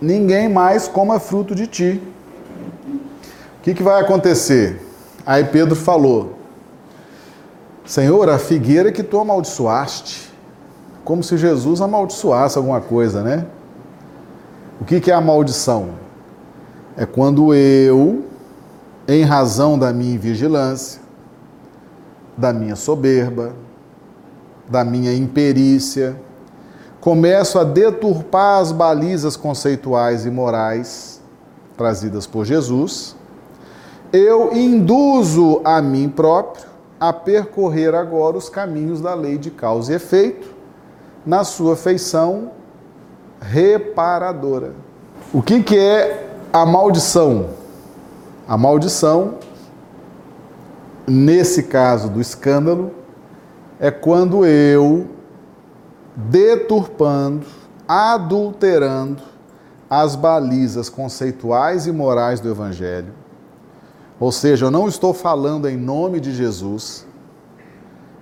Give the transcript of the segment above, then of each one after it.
ninguém mais coma fruto de ti. O que, que vai acontecer? Aí Pedro falou: Senhor, a figueira que tu amaldiçoaste, como se Jesus amaldiçoasse alguma coisa, né? O que, que é a maldição? É quando eu, em razão da minha vigilância, da minha soberba, da minha imperícia, começo a deturpar as balizas conceituais e morais trazidas por Jesus, eu induzo a mim próprio a percorrer agora os caminhos da lei de causa e efeito, na sua feição reparadora. O que, que é a maldição? A maldição, nesse caso do escândalo, é quando eu, deturpando, adulterando as balizas conceituais e morais do Evangelho, ou seja, eu não estou falando em nome de Jesus,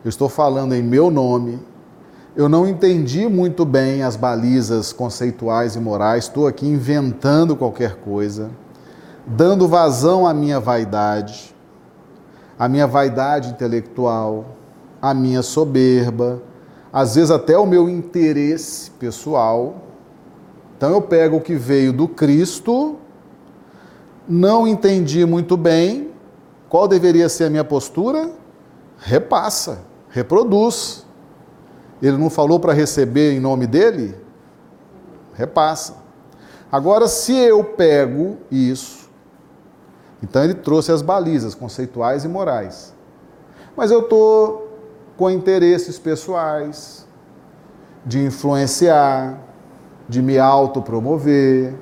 eu estou falando em meu nome. Eu não entendi muito bem as balizas conceituais e morais, estou aqui inventando qualquer coisa, dando vazão à minha vaidade, à minha vaidade intelectual, à minha soberba, às vezes até o meu interesse pessoal. Então eu pego o que veio do Cristo não entendi muito bem qual deveria ser a minha postura, repassa, reproduz. Ele não falou para receber em nome dele? Repassa. Agora, se eu pego isso, então ele trouxe as balizas conceituais e morais. Mas eu estou com interesses pessoais, de influenciar, de me autopromover,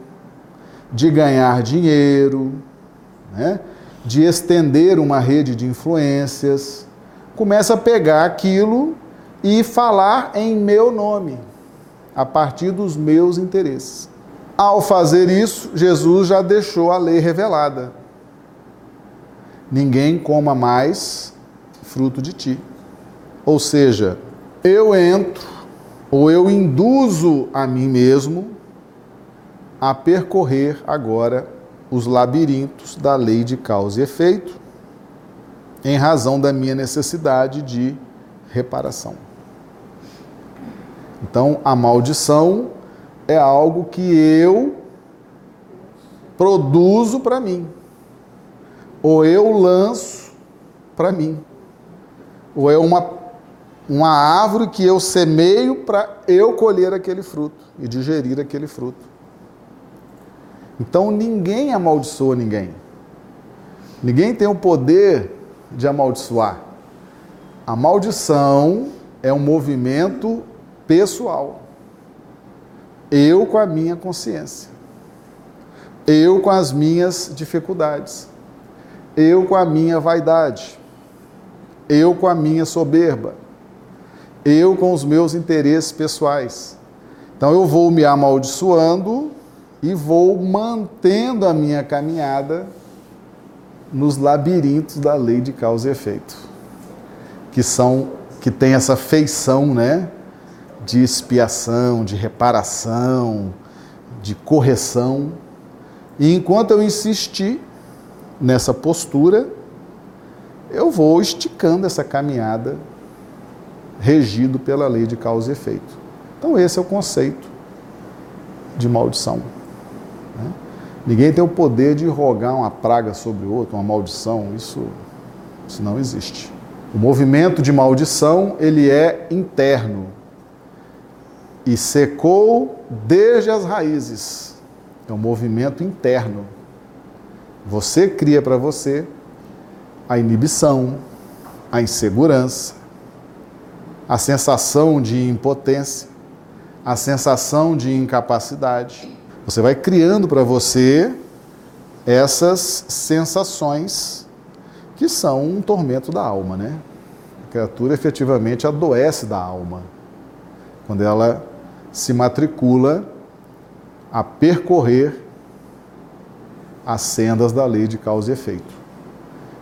de ganhar dinheiro, né? de estender uma rede de influências, começa a pegar aquilo e falar em meu nome, a partir dos meus interesses. Ao fazer isso, Jesus já deixou a lei revelada. Ninguém coma mais fruto de ti. Ou seja, eu entro ou eu induzo a mim mesmo a percorrer agora os labirintos da lei de causa e efeito, em razão da minha necessidade de reparação. Então, a maldição é algo que eu produzo para mim, ou eu lanço para mim, ou é uma, uma árvore que eu semeio para eu colher aquele fruto e digerir aquele fruto. Então ninguém amaldiçoa ninguém. Ninguém tem o poder de amaldiçoar. A maldição é um movimento pessoal. Eu com a minha consciência. Eu com as minhas dificuldades. Eu com a minha vaidade. Eu com a minha soberba. Eu com os meus interesses pessoais. Então eu vou me amaldiçoando e vou mantendo a minha caminhada nos labirintos da lei de causa e efeito, que são que tem essa feição, né, de expiação, de reparação, de correção. E enquanto eu insistir nessa postura, eu vou esticando essa caminhada regido pela lei de causa e efeito. Então esse é o conceito de maldição. Né? Ninguém tem o poder de rogar uma praga sobre o outro, uma maldição. Isso, isso não existe. O movimento de maldição ele é interno e secou desde as raízes. É um movimento interno. Você cria para você a inibição, a insegurança, a sensação de impotência, a sensação de incapacidade você vai criando para você essas sensações que são um tormento da alma, né? A criatura efetivamente adoece da alma quando ela se matricula a percorrer as sendas da lei de causa e efeito,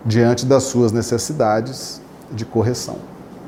diante das suas necessidades de correção.